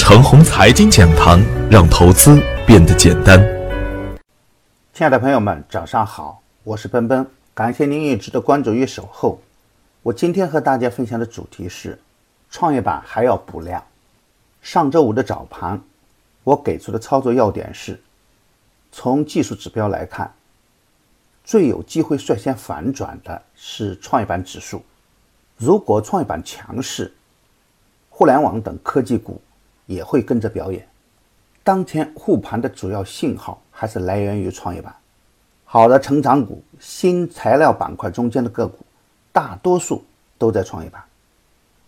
程红财经讲堂，让投资变得简单。亲爱的朋友们，早上好，我是奔奔，感谢您一直的关注与守候。我今天和大家分享的主题是：创业板还要补量。上周五的早盘，我给出的操作要点是：从技术指标来看，最有机会率先反转的是创业板指数。如果创业板强势，互联网等科技股也会跟着表演。当前护盘的主要信号还是来源于创业板，好的成长股、新材料板块中间的个股，大多数都在创业板。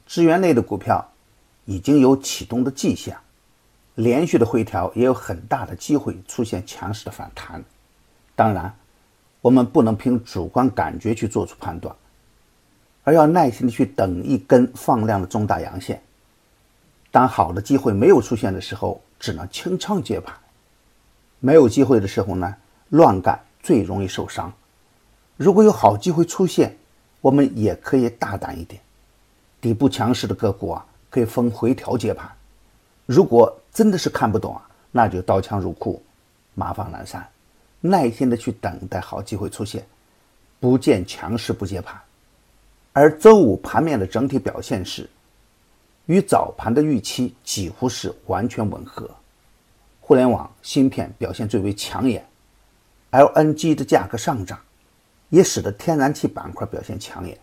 资源类的股票已经有启动的迹象，连续的回调也有很大的机会出现强势的反弹。当然，我们不能凭主观感觉去做出判断，而要耐心的去等一根放量的中大阳线。当好的机会没有出现的时候，只能清仓接盘；没有机会的时候呢，乱干最容易受伤。如果有好机会出现，我们也可以大胆一点。底部强势的个股啊，可以分回调接盘。如果真的是看不懂啊，那就刀枪入库，马放南山，耐心的去等待好机会出现，不见强势不接盘。而周五盘面的整体表现是。与早盘的预期几乎是完全吻合，互联网芯片表现最为抢眼，LNG 的价格上涨，也使得天然气板块表现抢眼，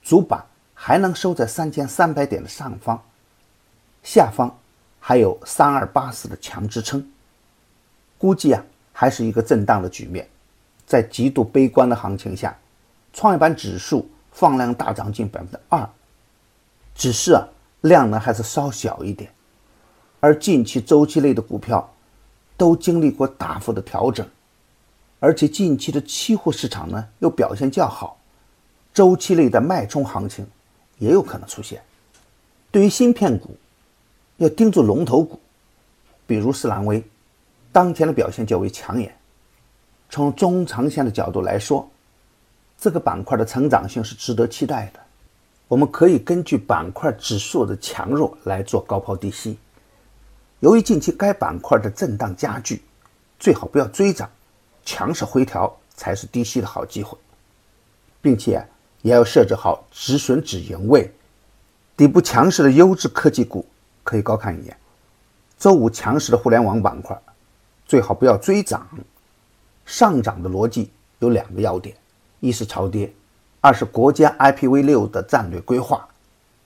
主板还能收在三千三百点的上方，下方还有三二八四的强支撑，估计啊还是一个震荡的局面，在极度悲观的行情下，创业板指数放量大涨近百分之二，只是啊。量呢还是稍小一点，而近期周期类的股票都经历过大幅的调整，而且近期的期货市场呢又表现较好，周期类的脉冲行情也有可能出现。对于芯片股，要盯住龙头股，比如斯兰威，当前的表现较为抢眼。从中长线的角度来说，这个板块的成长性是值得期待的。我们可以根据板块指数的强弱来做高抛低吸。由于近期该板块的震荡加剧，最好不要追涨，强势回调才是低吸的好机会，并且也要设置好止损止盈位。底部强势的优质科技股可以高看一眼。周五强势的互联网板块，最好不要追涨。上涨的逻辑有两个要点：一是超跌。二是国家 IPv 六的战略规划，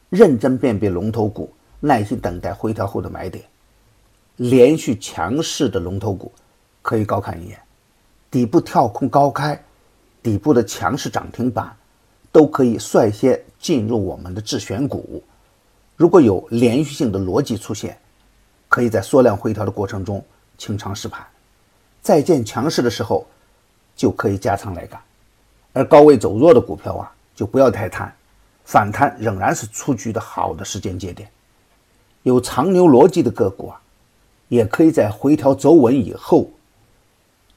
认真辨别龙头股，耐心等待回调后的买点。连续强势的龙头股可以高看一眼，底部跳空高开，底部的强势涨停板都可以率先进入我们的自选股。如果有连续性的逻辑出现，可以在缩量回调的过程中清仓试盘，再见强势的时候就可以加仓来干。而高位走弱的股票啊，就不要太贪，反弹仍然是出局的好的时间节点。有长牛逻辑的个股啊，也可以在回调走稳以后，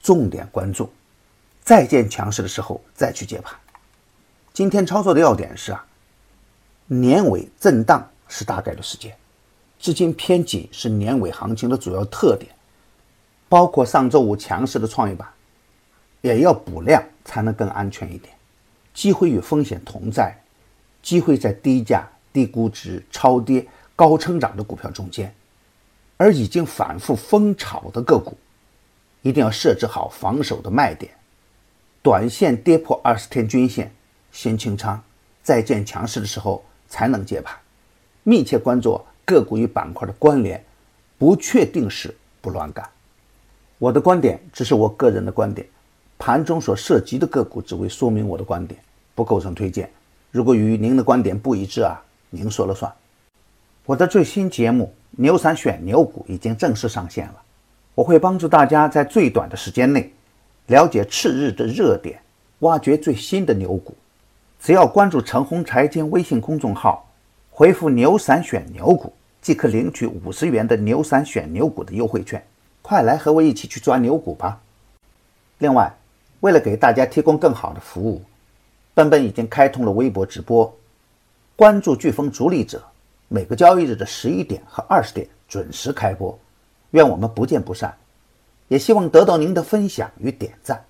重点关注，再见强势的时候再去接盘。今天操作的要点是啊，年尾震荡是大概率事件，资金偏紧是年尾行情的主要特点，包括上周五强势的创业板。也要补量才能更安全一点。机会与风险同在，机会在低价、低估值、超跌、高成长的股票中间，而已经反复疯炒的个股，一定要设置好防守的卖点。短线跌破二十天均线，先清仓，再见强势的时候才能接盘。密切关注个股与板块的关联，不确定时不乱干。我的观点只是我个人的观点。盘中所涉及的个股只为说明我的观点，不构成推荐。如果与您的观点不一致啊，您说了算。我的最新节目《牛散选牛股》已经正式上线了，我会帮助大家在最短的时间内了解次日的热点，挖掘最新的牛股。只要关注陈红财经微信公众号，回复“牛散选牛股”即可领取五十元的“牛散选牛股”的优惠券。快来和我一起去抓牛股吧！另外。为了给大家提供更好的服务，奔奔已经开通了微博直播，关注飓风逐利者，每个交易日的十一点和二十点准时开播，愿我们不见不散。也希望得到您的分享与点赞。